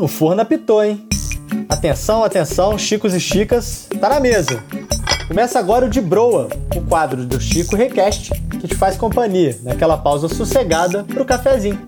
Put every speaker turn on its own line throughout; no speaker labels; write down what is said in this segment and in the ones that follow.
o forno apitou, hein? Atenção, atenção, Chicos e Chicas, tá na mesa. Começa agora o de Broa, o quadro do Chico Request, que te faz companhia naquela pausa sossegada pro cafezinho.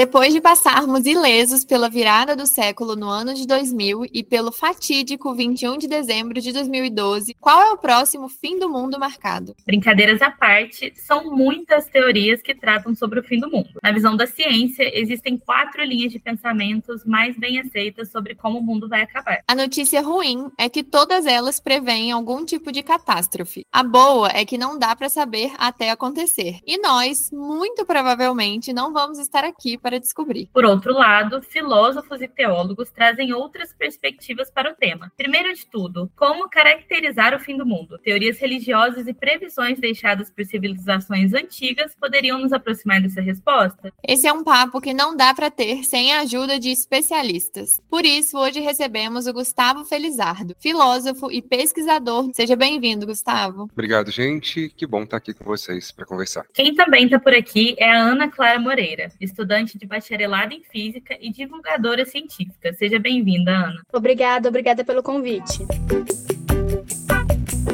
Depois de passarmos ilesos pela virada do século no ano de 2000 e pelo fatídico 21 de dezembro de 2012, qual é o próximo fim do mundo marcado?
Brincadeiras à parte, são muitas teorias que tratam sobre o fim do mundo. Na visão da ciência, existem quatro linhas de pensamentos mais bem aceitas sobre como o mundo vai acabar.
A notícia ruim é que todas elas preveem algum tipo de catástrofe. A boa é que não dá para saber até acontecer. E nós, muito provavelmente, não vamos estar aqui para para descobrir.
Por outro lado, filósofos e teólogos trazem outras perspectivas para o tema. Primeiro de tudo, como caracterizar o fim do mundo? Teorias religiosas e previsões deixadas por civilizações antigas poderiam nos aproximar dessa resposta?
Esse é um papo que não dá para ter sem a ajuda de especialistas. Por isso, hoje recebemos o Gustavo Felizardo, filósofo e pesquisador. Seja bem-vindo, Gustavo.
Obrigado, gente. Que bom estar aqui com vocês para conversar.
Quem também está por aqui é a Ana Clara Moreira, estudante de bacharelado em física e divulgadora científica. Seja bem-vinda, Ana.
Obrigada, obrigada pelo convite.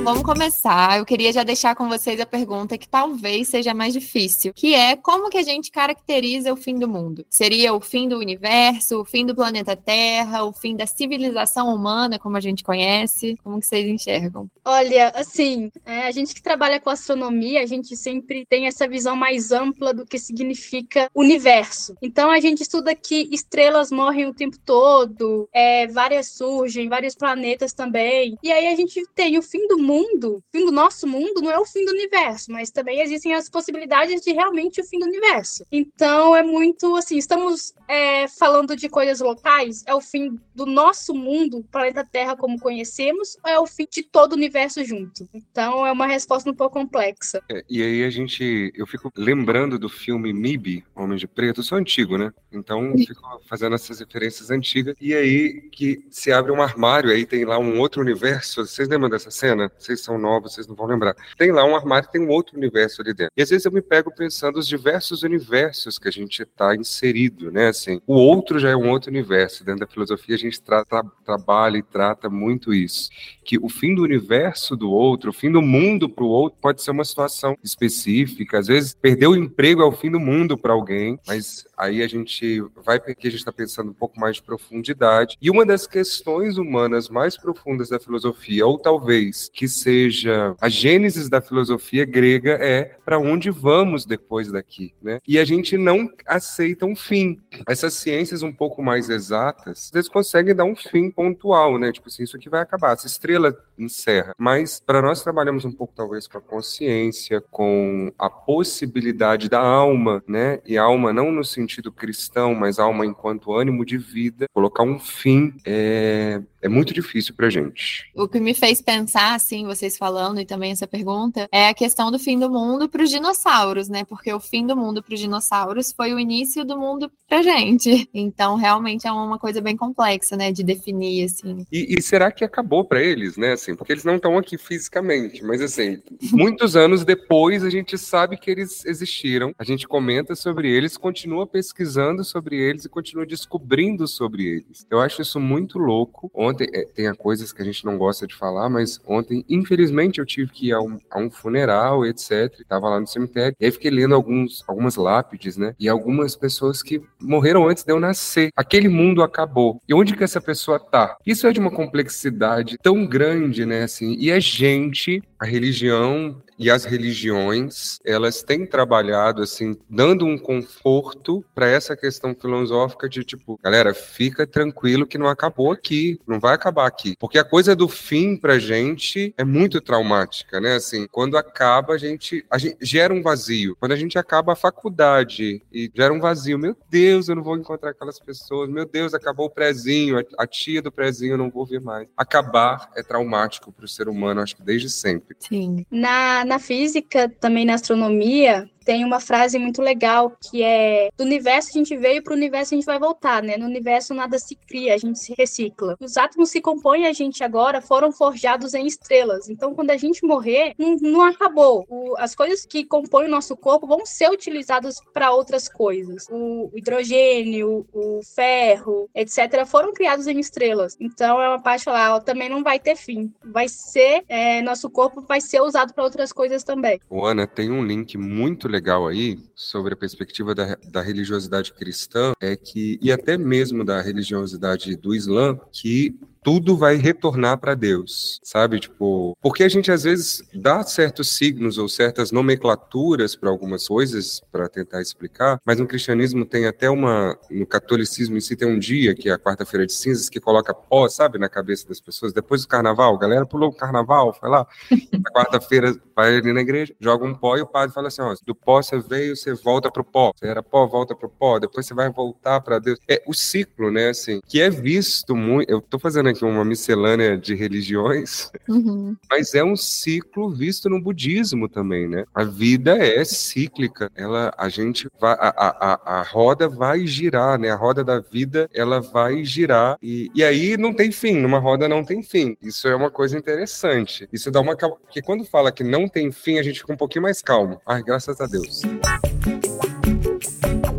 Vamos começar. Eu queria já deixar com vocês a pergunta que talvez seja mais difícil, que é como que a gente caracteriza o fim do mundo? Seria o fim do universo, o fim do planeta Terra, o fim da civilização humana, como a gente conhece? Como que vocês enxergam?
Olha, assim, é, a gente que trabalha com astronomia, a gente sempre tem essa visão mais ampla do que significa universo. Então a gente estuda que estrelas morrem o tempo todo, é, várias surgem, vários planetas também. E aí a gente tem o fim do mundo mundo, o fim do nosso mundo não é o fim do universo, mas também existem as possibilidades de realmente o fim do universo. Então é muito assim, estamos é, falando de coisas locais, é o fim do nosso mundo, planeta Terra como conhecemos, ou é o fim de todo o universo junto? Então é uma resposta um pouco complexa.
É, e aí a gente, eu fico lembrando do filme MIB, Homem de Preto, eu sou antigo, né? Então fico fazendo essas referências antigas. E aí que se abre um armário, aí tem lá um outro universo. Vocês lembram dessa cena? Vocês são novos, vocês não vão lembrar. Tem lá um armário, tem um outro universo ali dentro. E às vezes eu me pego pensando os diversos universos que a gente está inserido, né? Assim, o outro já é um outro universo. Dentro da filosofia a gente tra tra trabalha e trata muito isso, que o fim do universo do outro, o fim do mundo para o outro pode ser uma situação específica. Às vezes perder o emprego é o fim do mundo para alguém, mas aí a gente vai porque a gente está pensando um pouco mais de profundidade. E uma das questões humanas mais profundas da filosofia, ou talvez que seja a gênese da filosofia grega é para onde vamos depois daqui, né? E a gente não aceita um fim. Essas ciências um pouco mais exatas, eles conseguem dar um fim pontual, né? Tipo assim, isso aqui vai acabar, essa estrela encerra. Mas para nós trabalhamos um pouco talvez com a consciência, com a possibilidade da alma, né? E alma não no sentido cristão, mas alma enquanto ânimo de vida, colocar um fim é, é muito difícil para gente.
O que me fez pensar, assim, vocês falando e também essa pergunta, é a questão do fim do mundo para os dinossauros, né? Porque o fim do mundo para os dinossauros foi o início do mundo para gente. Então, realmente é uma coisa bem complexa, né, de definir, assim.
E, e será que acabou para eles, né? Assim, porque eles não estão aqui fisicamente, mas assim, muitos anos depois a gente sabe que eles existiram, a gente comenta sobre eles, continua pesquisando sobre eles e continua descobrindo sobre eles. Eu acho isso muito louco. Ontem é, tem coisas que a gente não gosta de falar, mas ontem, infelizmente, eu tive que ir a um, a um funeral, etc. Estava lá no cemitério. E aí fiquei lendo alguns, algumas lápides, né? E algumas pessoas que morreram antes de eu nascer. Aquele mundo acabou. E onde que essa pessoa tá? Isso é de uma complexidade tão grande, né? Assim, e a gente, a religião, e as religiões, elas têm trabalhado assim, dando um conforto para essa questão filosófica de tipo, galera, fica tranquilo que não acabou aqui, não vai acabar aqui. Porque a coisa do fim pra gente é muito traumática, né? Assim, quando acaba, a gente, a gente gera um vazio. Quando a gente acaba a faculdade e gera um vazio, meu Deus, eu não vou encontrar aquelas pessoas, meu Deus, acabou o prezinho, a tia do prezinho eu não vou ver mais. Acabar é traumático para o ser humano, acho que desde sempre.
Sim.
Na na física, também na astronomia, tem uma frase muito legal que é: do universo a gente veio, para o universo a gente vai voltar, né? No universo nada se cria, a gente se recicla. Os átomos que compõem a gente agora foram forjados em estrelas. Então, quando a gente morrer, não, não acabou. O, as coisas que compõem o nosso corpo vão ser utilizadas para outras coisas. O, o hidrogênio, o, ferro, etc., foram criados em estrelas. Então, é uma parte lá, também não vai ter fim. Vai ser, é, nosso corpo vai ser usado para outras coisas também.
Ana, tem um link muito legal aí sobre a perspectiva da, da religiosidade cristã, é que, e até mesmo da religiosidade do Islã, que tudo vai retornar para Deus, sabe? Tipo, porque a gente às vezes dá certos signos ou certas nomenclaturas para algumas coisas para tentar explicar, mas no cristianismo tem até uma, no catolicismo em si tem um dia que é a quarta-feira de cinzas que coloca pó, sabe, na cabeça das pessoas. Depois do carnaval, a galera pulou o carnaval, foi lá. Na quarta-feira vai ali na igreja, joga um pó e o padre fala assim, ó, do pó você veio, você volta pro pó. Você era pó, volta pro pó. Depois você vai voltar para Deus. É o ciclo, né, assim, que é visto muito. Eu tô fazendo aqui aqui uma miscelânea de religiões, uhum. mas é um ciclo visto no budismo também, né? A vida é cíclica, ela, a gente vai, a, a, a roda vai girar, né? A roda da vida, ela vai girar e, e aí não tem fim, numa roda não tem fim. Isso é uma coisa interessante. Isso dá uma porque quando fala que não tem fim, a gente fica um pouquinho mais calmo. Ai, graças a Deus.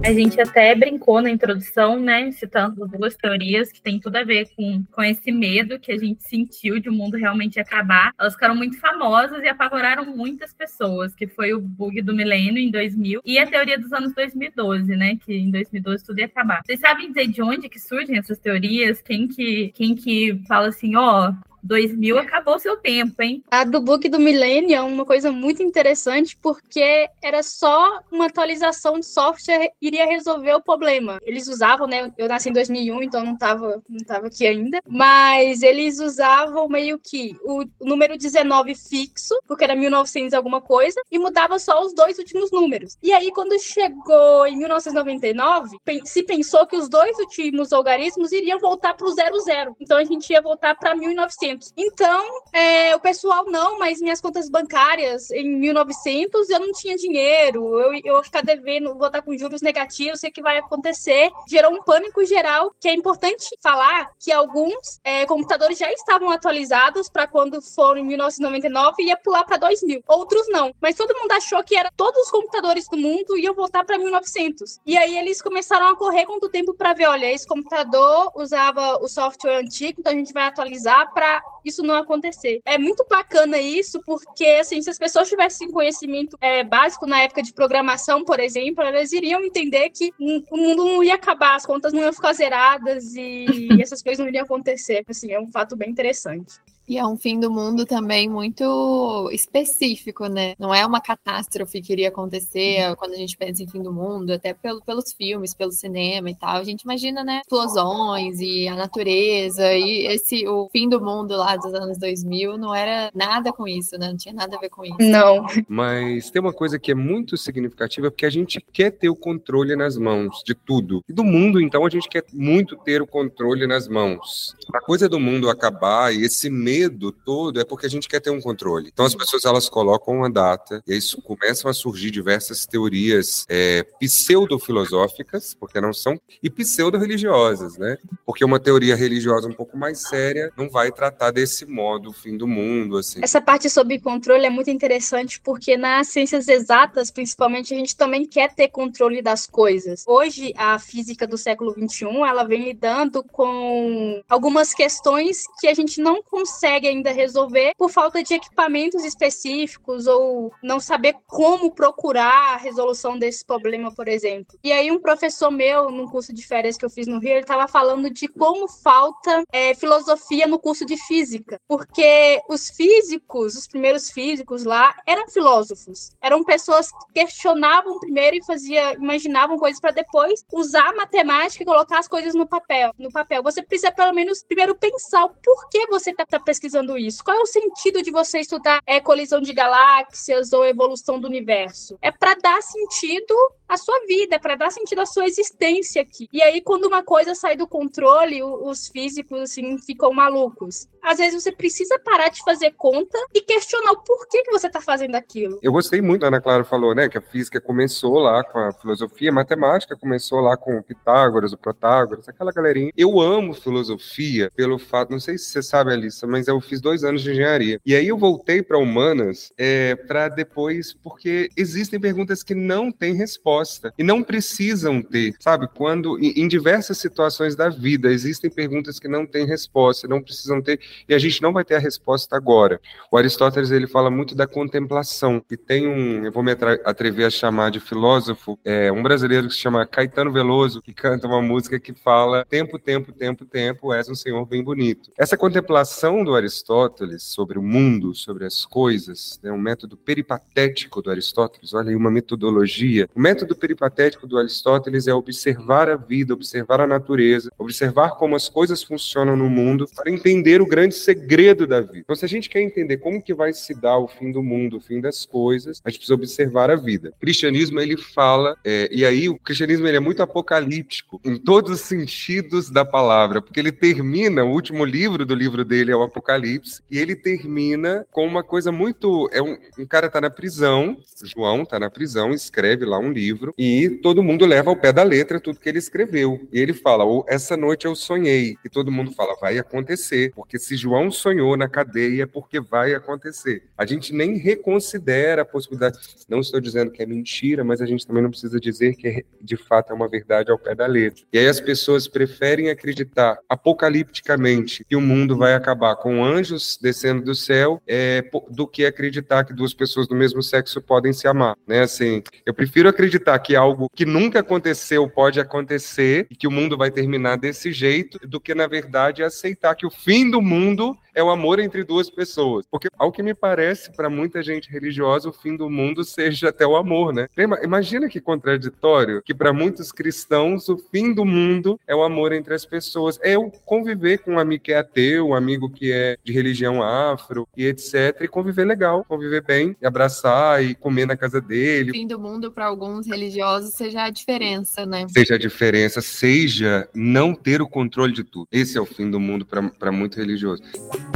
A gente até brincou na introdução, né, citando duas teorias que tem tudo a ver com, com esse medo que a gente sentiu de o mundo realmente acabar. Elas ficaram muito famosas e apavoraram muitas pessoas, que foi o bug do milênio em 2000 e a teoria dos anos 2012, né, que em 2012 tudo ia acabar. Vocês sabem dizer de onde que surgem essas teorias? Quem que, quem que fala assim, ó, oh, 2000 acabou seu tempo, hein?
A do book do Millennium é uma coisa muito interessante porque era só uma atualização de software iria resolver o problema. Eles usavam, né? Eu nasci em 2001, então não tava, não tava aqui ainda, mas eles usavam meio que o número 19 fixo, porque era 1900 alguma coisa, e mudava só os dois últimos números. E aí quando chegou em 1999, se pensou que os dois últimos algarismos iriam voltar para o 00. Então a gente ia voltar para 1900. Então, é, o pessoal, não, mas minhas contas bancárias em 1900 eu não tinha dinheiro, eu, eu vou ficar devendo, vou estar com juros negativos, sei que vai acontecer. Gerou um pânico geral, que é importante falar que alguns é, computadores já estavam atualizados para quando foram em 1999 e ia pular para 2000. Outros não, mas todo mundo achou que era todos os computadores do mundo iam voltar para 1900. E aí eles começaram a correr com o tempo para ver, olha, esse computador usava o software antigo, então a gente vai atualizar para isso não acontecer. É muito bacana isso, porque assim, se as pessoas tivessem conhecimento é, básico na época de programação, por exemplo, elas iriam entender que o mundo não ia acabar, as contas não iam ficar zeradas e essas coisas não iriam acontecer. Assim, é um fato bem interessante.
E é um fim do mundo também muito específico, né? Não é uma catástrofe que iria acontecer quando a gente pensa em fim do mundo, até pelo, pelos filmes, pelo cinema e tal. A gente imagina, né? Explosões e a natureza e esse o fim do mundo lá dos anos 2000 não era nada com isso, né? Não tinha nada a ver com isso.
Não.
Mas tem uma coisa que é muito significativa porque a gente quer ter o controle nas mãos de tudo. E do mundo, então, a gente quer muito ter o controle nas mãos. A coisa do mundo acabar e esse medo medo todo é porque a gente quer ter um controle. Então as pessoas elas colocam uma data e aí começam a surgir diversas teorias é, pseudo-filosóficas, porque não são, e pseudo-religiosas, né? Porque uma teoria religiosa um pouco mais séria não vai tratar desse modo o fim do mundo, assim.
Essa parte sobre controle é muito interessante porque nas ciências exatas, principalmente, a gente também quer ter controle das coisas. Hoje, a física do século XXI, ela vem lidando com algumas questões que a gente não consegue consegue ainda resolver por falta de equipamentos específicos ou não saber como procurar a resolução desse problema, por exemplo. E aí um professor meu, num curso de férias que eu fiz no Rio, ele estava falando de como falta é, filosofia no curso de física, porque os físicos, os primeiros físicos lá, eram filósofos, eram pessoas que questionavam primeiro e fazia, imaginavam coisas para depois usar a matemática e colocar as coisas no papel. No papel, você precisa pelo menos primeiro pensar o porquê você está tá pesquisando isso? Qual é o sentido de você estudar é, colisão de galáxias ou evolução do universo? É para dar sentido à sua vida, para dar sentido à sua existência aqui. E aí, quando uma coisa sai do controle, os físicos assim ficam malucos. às vezes você precisa parar de fazer conta e questionar o porquê que você está fazendo aquilo.
Eu gostei muito, a Ana Clara falou, né, que a física começou lá com a filosofia, a matemática começou lá com o Pitágoras, o Protágoras, aquela galerinha. Eu amo filosofia pelo fato, não sei se você sabe, Alissa, mas eu fiz dois anos de engenharia. E aí eu voltei para humanas é, para depois, porque existem perguntas que não têm resposta e não precisam ter, sabe? Quando em diversas situações da vida existem perguntas que não têm resposta, não precisam ter e a gente não vai ter a resposta agora. O Aristóteles ele fala muito da contemplação e tem um, eu vou me atrever a chamar de filósofo, é, um brasileiro que se chama Caetano Veloso que canta uma música que fala tempo, tempo, tempo, tempo, és um senhor bem bonito. Essa contemplação do Aristóteles sobre o mundo, sobre as coisas, é né, um método peripatético do Aristóteles. Olha aí uma metodologia. O método peripatético do Aristóteles é observar a vida, observar a natureza, observar como as coisas funcionam no mundo para entender o grande segredo da vida. Então, se a gente quer entender como que vai se dar o fim do mundo, o fim das coisas, a gente precisa observar a vida. O cristianismo ele fala, é, e aí o cristianismo ele é muito apocalíptico em todos os sentidos da palavra, porque ele termina o último livro do livro dele é o Apocalipse e ele termina com uma coisa muito, é um, um cara tá na prisão, João tá na prisão, escreve lá um livro e todo mundo leva ao pé da letra tudo que ele escreveu. E ele fala: "Essa noite eu sonhei". E todo mundo fala: "Vai acontecer", porque se João sonhou na cadeia é porque vai acontecer. A gente nem reconsidera a possibilidade. Não estou dizendo que é mentira, mas a gente também não precisa dizer que de fato é uma verdade ao pé da letra. E aí as pessoas preferem acreditar apocalipticamente que o mundo vai acabar com anjos descendo do céu é, do que acreditar que duas pessoas do mesmo sexo podem se amar, né? Assim, eu prefiro acreditar que algo que nunca aconteceu pode acontecer e que o mundo vai terminar desse jeito do que na verdade aceitar que o fim do mundo é o amor entre duas pessoas. Porque, ao que me parece, para muita gente religiosa, o fim do mundo seja até o amor, né? Imagina que contraditório que para muitos cristãos o fim do mundo é o amor entre as pessoas. É o conviver com um amigo que é ateu, um amigo que é de religião afro e etc. E conviver legal, conviver bem, e abraçar e comer na casa dele.
O fim do mundo para alguns religiosos seja a diferença, né?
Seja a diferença, seja não ter o controle de tudo. Esse é o fim do mundo para muito religioso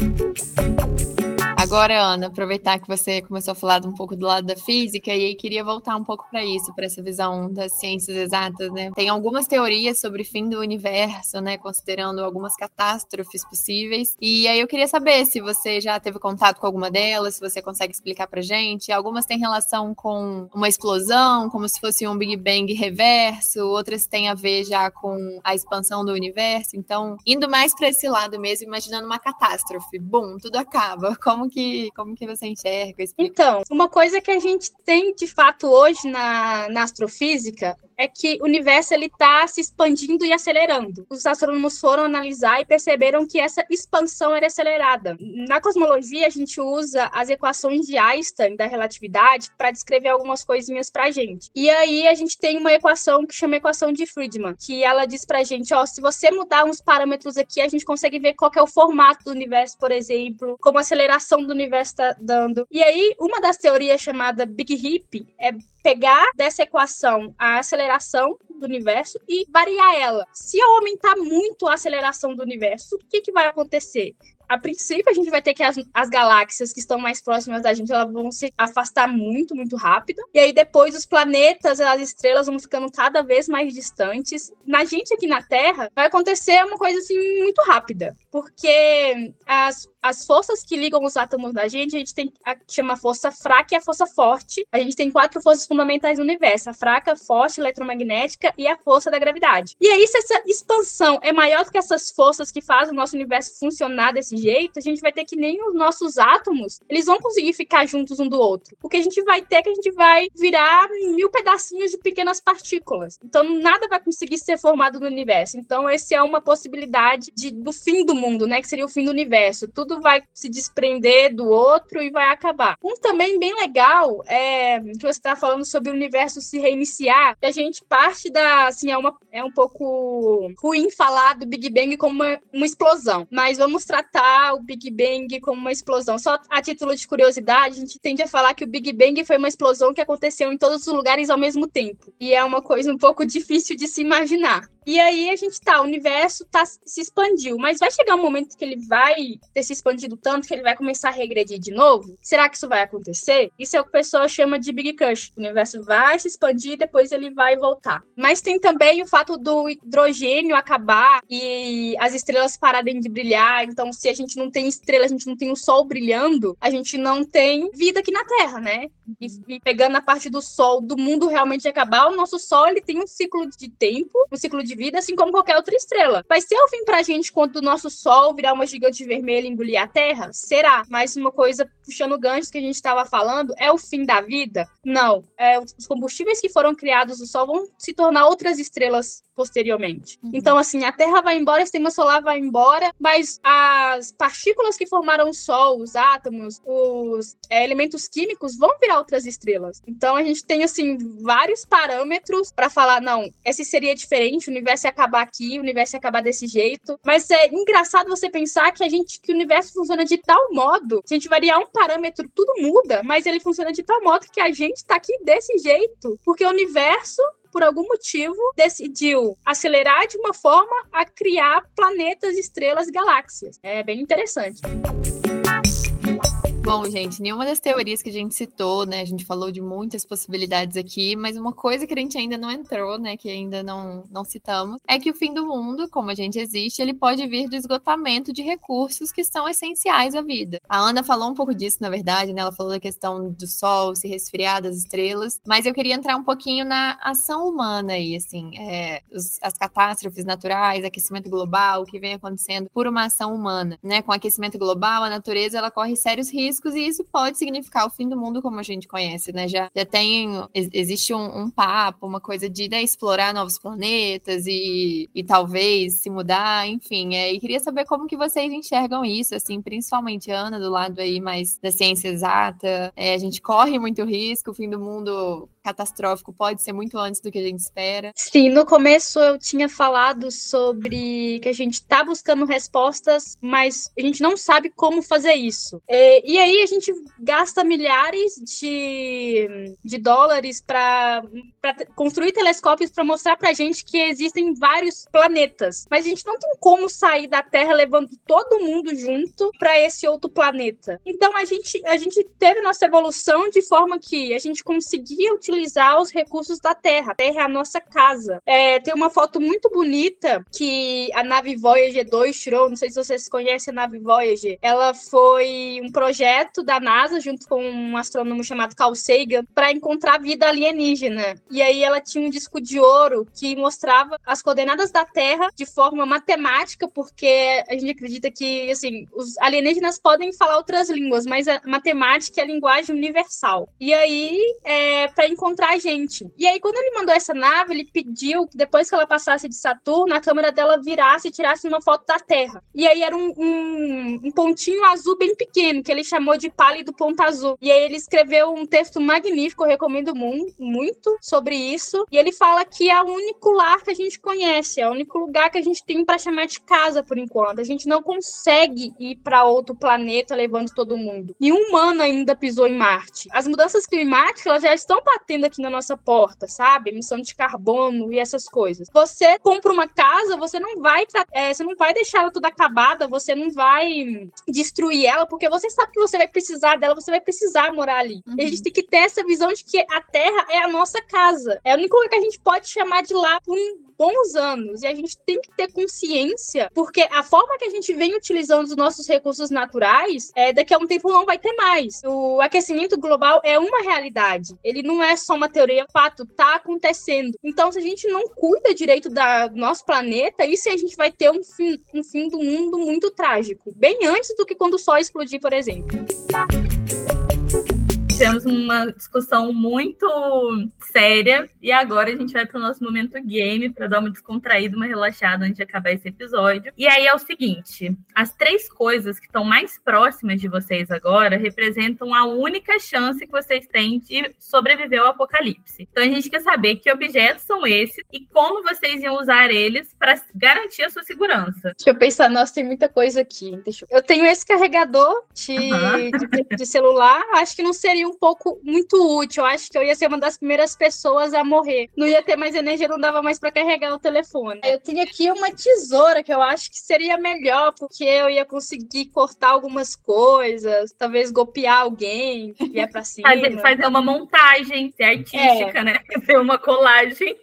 thank
Agora, Ana, aproveitar que você começou a falar um pouco do lado da física e aí queria voltar um pouco para isso, para essa visão das ciências exatas, né? Tem algumas teorias sobre o fim do universo, né, considerando algumas catástrofes possíveis. E aí eu queria saber se você já teve contato com alguma delas, se você consegue explicar pra gente. Algumas têm relação com uma explosão, como se fosse um Big Bang reverso, outras têm a ver já com a expansão do universo. Então, indo mais para esse lado mesmo, imaginando uma catástrofe, bum, tudo acaba. Como que, como que você enxerga? Explica.
Então, uma coisa que a gente tem de fato hoje na, na astrofísica é que o universo ele está se expandindo e acelerando. Os astrônomos foram analisar e perceberam que essa expansão era acelerada. Na cosmologia, a gente usa as equações de Einstein da relatividade para descrever algumas coisinhas para a gente. E aí a gente tem uma equação que chama equação de Friedman, que ela diz para a gente, ó, se você mudar uns parâmetros aqui, a gente consegue ver qual é o formato do universo, por exemplo, como a aceleração do universo está dando. E aí, uma das teorias chamada Big Hip é pegar dessa equação a aceleração do universo e variar ela. Se eu aumentar muito a aceleração do universo, o que, que vai acontecer? A princípio, a gente vai ter que as, as galáxias que estão mais próximas da gente, elas vão se afastar muito, muito rápido. E aí depois os planetas, as estrelas vão ficando cada vez mais distantes. Na gente aqui na Terra, vai acontecer uma coisa assim muito rápida, porque as as forças que ligam os átomos da gente, a gente tem a que chama força fraca e a força forte. A gente tem quatro forças fundamentais no universo: a fraca, forte, eletromagnética e a força da gravidade. E aí, se essa expansão é maior do que essas forças que fazem o nosso universo funcionar desse jeito, a gente vai ter que nem os nossos átomos, eles vão conseguir ficar juntos um do outro. O que a gente vai ter é que a gente vai virar mil pedacinhos de pequenas partículas. Então, nada vai conseguir ser formado no universo. Então, esse é uma possibilidade de, do fim do mundo, né? Que seria o fim do universo. Tudo vai se desprender do outro e vai acabar. Um também bem legal é que você está falando sobre o universo se reiniciar. A gente parte da, assim, é, uma, é um pouco ruim falar do Big Bang como uma, uma explosão, mas vamos tratar o Big Bang como uma explosão. Só a título de curiosidade, a gente tende a falar que o Big Bang foi uma explosão que aconteceu em todos os lugares ao mesmo tempo. E é uma coisa um pouco difícil de se imaginar. E aí a gente tá, o universo tá, se expandiu, mas vai chegar um momento que ele vai ter se expandido tanto que ele vai começar a regredir de novo? Será que isso vai acontecer? Isso é o que o pessoal chama de Big Cush. O universo vai se expandir, depois ele vai voltar. Mas tem também o fato do hidrogênio acabar e as estrelas pararem de brilhar. Então, se a gente não tem estrela, a gente não tem o sol brilhando, a gente não tem vida aqui na Terra, né? E, e pegando a parte do sol, do mundo realmente acabar, o nosso sol ele tem um ciclo de tempo, um ciclo de vida, assim como qualquer outra estrela. Vai ser o fim pra gente quando o nosso sol virar uma gigante vermelha e engolir a Terra? Será? Mas uma coisa, puxando ganchos que a gente estava falando, é o fim da vida? Não. É, os combustíveis que foram criados no Sol vão se tornar outras estrelas posteriormente. Uhum. Então, assim, a Terra vai embora, o sistema solar vai embora, mas as partículas que formaram o Sol, os átomos, os é, elementos químicos vão virar outras estrelas. Então, a gente tem, assim, vários parâmetros para falar, não, esse seria diferente, o universo ia acabar aqui, o universo ia acabar desse jeito. Mas é engraçado você pensar que a gente, que o universo funciona de tal modo, se a gente variar um parâmetro, tudo muda, mas ele funciona de tal modo que a gente está aqui desse jeito, porque o universo por algum motivo, decidiu acelerar de uma forma a criar planetas, estrelas, galáxias. É bem interessante.
Bom, gente, nenhuma das teorias que a gente citou, né? A gente falou de muitas possibilidades aqui, mas uma coisa que a gente ainda não entrou, né? Que ainda não, não citamos, é que o fim do mundo, como a gente existe, ele pode vir do esgotamento de recursos que são essenciais à vida. A Ana falou um pouco disso, na verdade, né? Ela falou da questão do sol se resfriar, das estrelas, mas eu queria entrar um pouquinho na ação humana aí, assim, é, os, as catástrofes naturais, aquecimento global, o que vem acontecendo por uma ação humana, né? Com aquecimento global, a natureza ela corre sérios riscos riscos e isso pode significar o fim do mundo como a gente conhece, né? Já, já tem, existe um, um papo, uma coisa de né, explorar novos planetas e, e talvez se mudar, enfim. É, e queria saber como que vocês enxergam isso, assim, principalmente Ana, do lado aí mais da ciência exata. É, a gente corre muito risco, o fim do mundo catastrófico pode ser muito antes do que a gente espera.
Sim, no começo eu tinha falado sobre que a gente está buscando respostas, mas a gente não sabe como fazer isso. É, e aí a gente gasta milhares de, de dólares para construir telescópios para mostrar para gente que existem vários planetas, mas a gente não tem como sair da Terra levando todo mundo junto para esse outro planeta. Então a gente a gente teve nossa evolução de forma que a gente conseguia utilizar utilizar os recursos da Terra. A Terra é a nossa casa. É, tem uma foto muito bonita que a nave Voyager 2 tirou. Não sei se vocês conhecem a nave Voyager. Ela foi um projeto da NASA junto com um astrônomo chamado Carl Sagan para encontrar vida alienígena. E aí ela tinha um disco de ouro que mostrava as coordenadas da Terra de forma matemática, porque a gente acredita que assim os alienígenas podem falar outras línguas, mas a matemática é a linguagem universal. E aí, é, para encontrar a gente. E aí, quando ele mandou essa nave, ele pediu que depois que ela passasse de Saturno, a câmera dela virasse e tirasse uma foto da Terra. E aí era um, um, um pontinho azul bem pequeno, que ele chamou de pálido ponto azul. E aí ele escreveu um texto magnífico, eu recomendo muito sobre isso. E ele fala que é o único lar que a gente conhece, é o único lugar que a gente tem para chamar de casa por enquanto. A gente não consegue ir para outro planeta levando todo mundo. E um humano ainda pisou em Marte. As mudanças climáticas elas já estão batendo batendo aqui na nossa porta, sabe? Emissão de carbono e essas coisas. Você compra uma casa, você não vai, é, você não vai deixar ela toda acabada, você não vai destruir ela, porque você sabe que você vai precisar dela, você vai precisar morar ali. Uhum. E a gente tem que ter essa visão de que a Terra é a nossa casa. É a única coisa que a gente pode chamar de lá por um bons anos. E a gente tem que ter consciência, porque a forma que a gente vem utilizando os nossos recursos naturais, é, daqui a um tempo não vai ter mais. O aquecimento global é uma realidade. Ele não é só uma teoria, fato, tá acontecendo. Então, se a gente não cuida direito da, do nosso planeta, isso a gente vai ter um fim, um fim do mundo muito trágico. Bem antes do que quando o Sol explodir, por exemplo
tivemos uma discussão muito séria e agora a gente vai para o nosso momento game para dar uma descontraída, uma relaxada antes de acabar esse episódio. E aí é o seguinte: as três coisas que estão mais próximas de vocês agora representam a única chance que vocês têm de sobreviver ao apocalipse. Então a gente quer saber que objetos são esses e como vocês iam usar eles para garantir a sua segurança.
Deixa eu pensar, nossa, tem muita coisa aqui. Eu... eu... tenho esse carregador de, uhum. de, de celular, acho que não seria um pouco muito útil. Eu acho que eu ia ser uma das primeiras pessoas a morrer. Não ia ter mais energia, não dava mais para carregar o telefone. Eu tenho aqui uma tesoura que eu acho que seria melhor, porque eu ia conseguir cortar algumas coisas, talvez golpear alguém que vier pra cima.
Fazer, fazer uma montagem, ser artística, é. né? Ser uma colagem.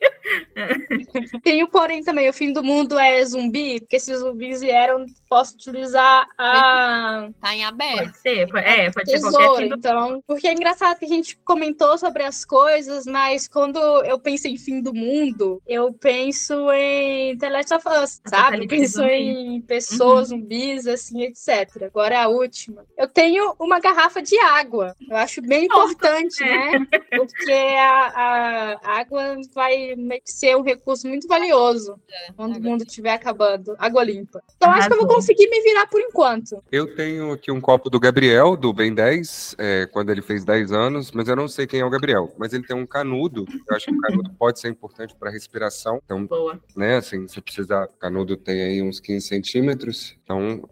Tem o porém também, o fim do mundo é zumbi, porque se os zumbis vieram, posso utilizar a.
Tá em aberto.
Pode ser, é, pode
ser
qualquer
então. Porque é engraçado que a gente comentou sobre as coisas, mas quando eu penso em fim do mundo, eu penso em The Last of Us, sabe? Eu penso em pessoas, uhum. zumbis, assim, etc. Agora é a última. Eu tenho uma garrafa de água. Eu acho bem importante, né? Porque a, a água vai ser um recurso muito valioso é, quando o mundo estiver acabando. Água limpa. Então, acho que eu vou conseguir me virar por enquanto.
Eu tenho aqui um copo do Gabriel, do Ben 10, é, quando ele fez 10 anos, mas eu não sei quem é o Gabriel. Mas ele tem um canudo. Eu acho que o canudo pode ser importante para respiração. Então,
Boa.
né, assim, você precisa. O canudo tem aí uns 15 centímetros. Então,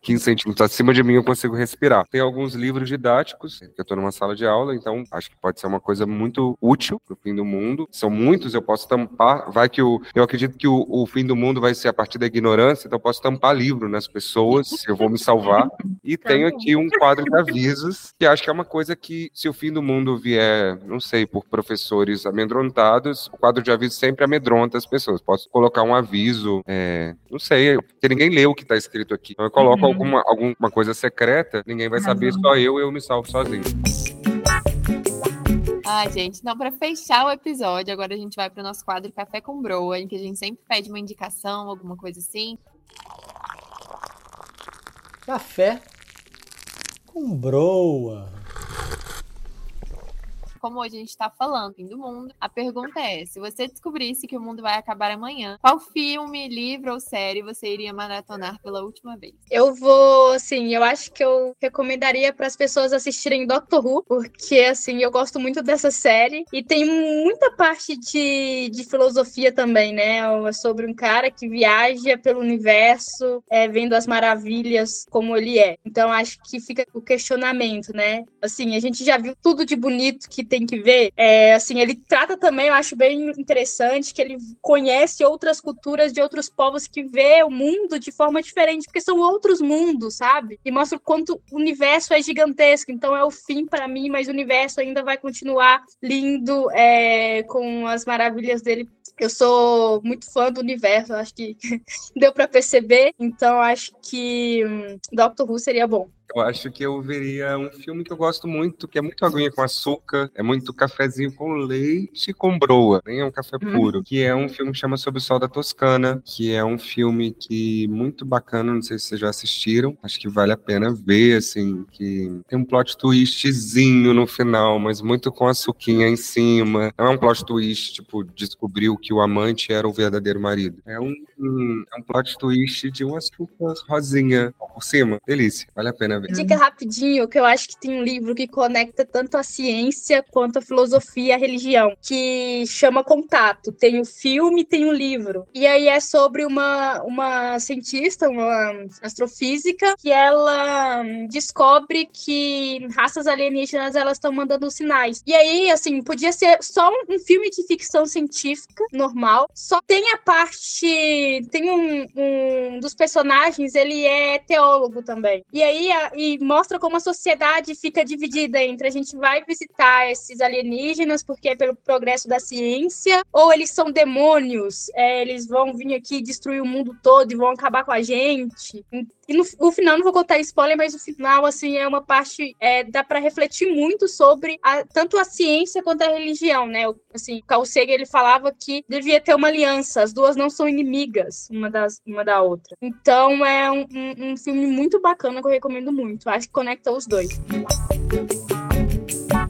15 centímetros acima de mim eu consigo respirar. Tem alguns livros didáticos, eu estou numa sala de aula, então acho que pode ser uma coisa muito útil para o fim do mundo. São muitos, eu posso tampar. Vai que o, eu acredito que o, o fim do mundo vai ser a partir da ignorância, então eu posso tampar livro nas pessoas, eu vou me salvar. E tá tenho aqui um quadro de avisos, que acho que é uma coisa que, se o fim do mundo vier, não sei, por professores amedrontados, o quadro de avisos sempre amedronta as pessoas. Posso colocar um aviso, é, não sei, porque ninguém lê o que está escrito aqui. Então eu coloco uhum. alguma, alguma coisa secreta, ninguém vai saber, só eu, eu me salvo sozinho.
Ai, gente, então para fechar o episódio, agora a gente vai para o nosso quadro Café com Broa, em que a gente sempre pede uma indicação, alguma coisa assim.
Café com Broa
como hoje a gente está falando, fim do mundo, a pergunta é: se você descobrisse que o mundo vai acabar amanhã, qual filme, livro ou série você iria maratonar pela última vez?
Eu vou, assim, eu acho que eu recomendaria para as pessoas assistirem Doctor Who, porque, assim, eu gosto muito dessa série e tem muita parte de, de filosofia também, né? É sobre um cara que viaja pelo universo, é, vendo as maravilhas como ele é. Então, acho que fica o questionamento, né? Assim, a gente já viu tudo de bonito que tem que ver. É, assim, ele trata também, eu acho bem interessante, que ele conhece outras culturas de outros povos que vê o mundo de forma diferente, porque são outros mundos, sabe? E mostra o quanto o universo é gigantesco. Então é o fim para mim, mas o universo ainda vai continuar lindo, é, com as maravilhas dele eu sou muito fã do universo, acho que deu para perceber, então acho que hum, Doctor Who seria bom.
Eu acho que eu veria um filme que eu gosto muito, que é muito aguinha com açúcar, é muito cafezinho com leite e com broa, nem é um café hum. puro, que é um filme que chama Sob o Sol da Toscana, que é um filme que muito bacana, não sei se vocês já assistiram, acho que vale a pena ver, assim, que tem um plot twistzinho no final, mas muito com açuquinha em cima. Não é um plot twist, tipo, descobriu que o amante era o verdadeiro marido. É um, um, é um plot twist de um açúcar rosinha por cima. Delícia, vale a pena ver.
Dica rapidinho, que eu acho que tem um livro que conecta tanto a ciência quanto a filosofia e a religião, que chama Contato. Tem o filme, tem o livro. E aí é sobre uma, uma cientista, uma astrofísica, que ela descobre que raças alienígenas elas estão mandando sinais. E aí, assim, podia ser só um filme de ficção científica normal. Só tem a parte. Tem um, um dos personagens, ele é teólogo também. E aí a, e mostra como a sociedade fica dividida entre a gente vai visitar esses alienígenas porque é pelo progresso da ciência, ou eles são demônios, é, eles vão vir aqui destruir o mundo todo e vão acabar com a gente. E no, no final, não vou contar spoiler, mas o final, assim, é uma parte. É, dá para refletir muito sobre a, tanto a ciência quanto a religião, né? Assim, o Carl Sagan, ele falava que devia ter uma aliança, as duas não são inimigas uma, das, uma da outra. Então, é um, um, um filme muito bacana que eu recomendo muito. Acho que conecta os dois.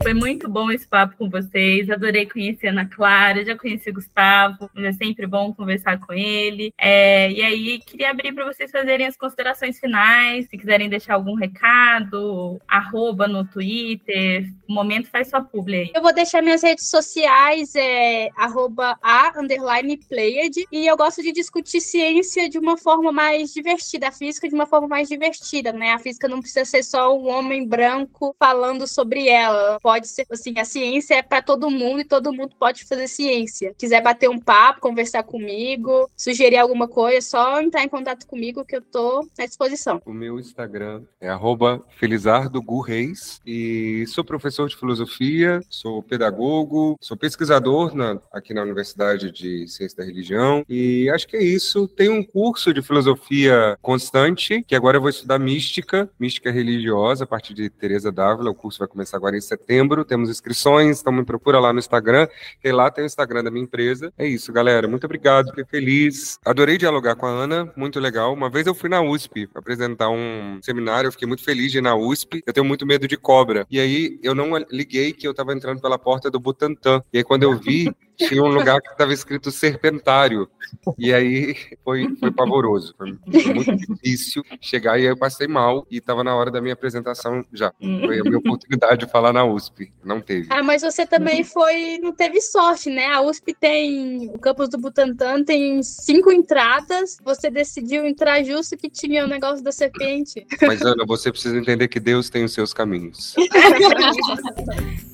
Foi muito bom esse papo com vocês. Adorei conhecer a Ana Clara, já conheci o Gustavo, mas é sempre bom conversar com ele. É, e aí, queria abrir para vocês fazerem as considerações finais, se quiserem deixar algum recado, arroba no Twitter. O momento faz sua publi aí.
Eu vou deixar minhas redes sociais, é arroba a underline played, e eu gosto de discutir ciência de uma forma mais divertida, a física de uma forma mais divertida, né? A física não precisa ser só um homem branco falando sobre ela. Pode ser assim, a ciência é para todo mundo e todo mundo pode fazer ciência. Quiser bater um papo, conversar comigo, sugerir alguma coisa, é só entrar em contato comigo que eu tô à disposição.
O meu Instagram é arroba Felizardo Reis e sou professor de filosofia, sou pedagogo, sou pesquisador na, aqui na Universidade de Ciência da Religião e acho que é isso. Tem um curso de filosofia constante, que agora eu vou estudar mística, mística religiosa, a partir de Teresa Dávila. O curso vai começar agora em setembro. Temos inscrições, então me procura lá no Instagram, que lá tem o Instagram da minha empresa. É isso, galera. Muito obrigado, fiquei feliz. Adorei dialogar com a Ana, muito legal. Uma vez eu fui na USP apresentar um seminário, eu fiquei muito feliz de ir na USP. Eu tenho muito medo de cobra. E aí eu não liguei que eu estava entrando pela porta do Butantan. E aí quando eu vi, tinha um lugar que estava escrito serpentário. E aí foi, foi pavoroso. Foi muito difícil chegar e aí eu passei mal e estava na hora da minha apresentação já. Foi a minha oportunidade de falar na USP. Não teve.
Ah, mas você também foi, não teve sorte, né? A USP tem, o campus do Butantan tem cinco entradas. Você decidiu entrar justo que tinha o negócio da serpente.
Mas Ana, você precisa entender que Deus tem os seus caminhos.